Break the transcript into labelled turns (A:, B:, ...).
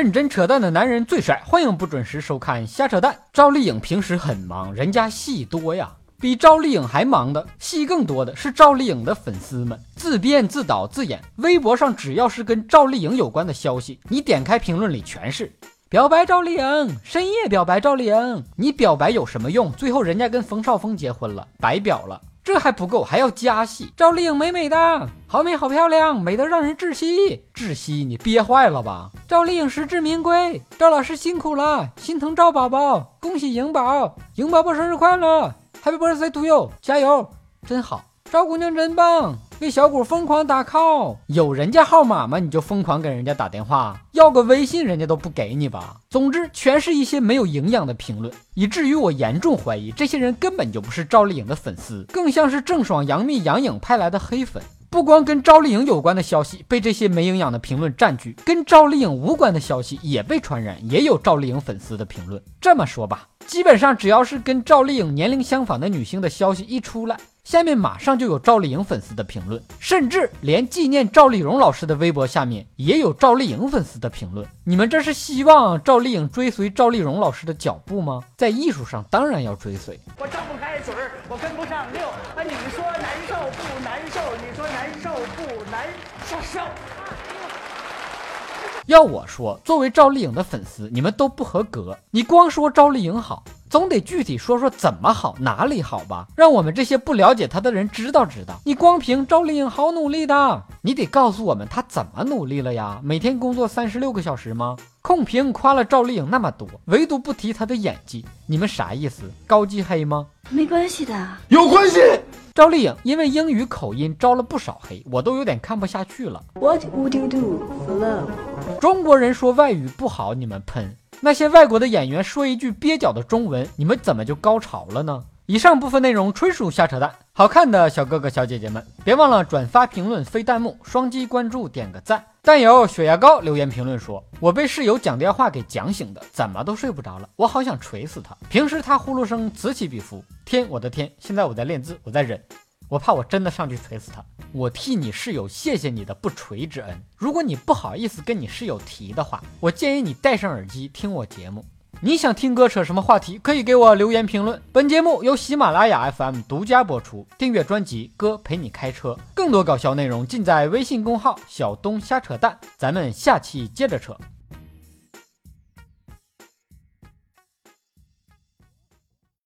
A: 认真扯淡的男人最帅，欢迎不准时收看瞎扯淡。赵丽颖平时很忙，人家戏多呀。比赵丽颖还忙的戏更多的是赵丽颖的粉丝们，自编自导自演。微博上只要是跟赵丽颖有关的消息，你点开评论里全是表白赵丽颖，深夜表白赵丽颖。你表白有什么用？最后人家跟冯绍峰结婚了，白表了。这还不够，还要加戏。赵丽颖美美的，好美好漂亮，美得让人窒息。窒息，你憋坏了吧？赵丽颖实至名归，赵老师辛苦了，心疼赵宝宝，恭喜颖宝，颖宝宝生日快乐，Happy birthday to you，加油，真好。赵姑娘真棒，给小谷疯狂打 call，有人家号码吗？你就疯狂给人家打电话，要个微信人家都不给你吧。总之，全是一些没有营养的评论，以至于我严重怀疑这些人根本就不是赵丽颖的粉丝，更像是郑爽、杨幂、杨颖派来的黑粉。不光跟赵丽颖有关的消息被这些没营养的评论占据，跟赵丽颖无关的消息也被传染，也有赵丽颖粉丝的评论。这么说吧，基本上只要是跟赵丽颖年龄相仿的女星的消息一出来。下面马上就有赵丽颖粉丝的评论，甚至连纪念赵丽蓉老师的微博下面也有赵丽颖粉丝的评论。你们这是希望赵丽颖追随赵丽蓉老师的脚步吗？在艺术上当然要追随。我张不开嘴，我跟不上六。啊，你说难受不难受？你说难受不难受？要我说，作为赵丽颖的粉丝，你们都不合格。你光说赵丽颖好。总得具体说说怎么好，哪里好吧？让我们这些不了解他的人知道知道。你光凭赵丽颖好努力的，你得告诉我们她怎么努力了呀？每天工作三十六个小时吗？控评夸了赵丽颖那么多，唯独不提她的演技，你们啥意思？高级黑吗？
B: 没关系的，
C: 有关系。
A: 赵丽颖因为英语口音招了不少黑，我都有点看不下去了。
B: What would you do for love？
A: 中国人说外语不好，你们喷。那些外国的演员说一句蹩脚的中文，你们怎么就高潮了呢？以上部分内容纯属瞎扯淡。好看的小哥哥小姐姐们，别忘了转发、评论、飞弹幕、双击关注、点个赞。但有血压高留言评论说：“我被室友讲电话给讲醒的，怎么都睡不着了，我好想锤死他。平时他呼噜声此起彼伏，天，我的天！现在我在练字，我在忍。”我怕我真的上去锤死他，我替你室友谢谢你的不锤之恩。如果你不好意思跟你室友提的话，我建议你戴上耳机听我节目。你想听哥扯什么话题，可以给我留言评论。本节目由喜马拉雅 FM 独家播出，订阅专辑《哥陪你开车》，更多搞笑内容尽在微信公号小东瞎扯淡。咱们下期接着扯。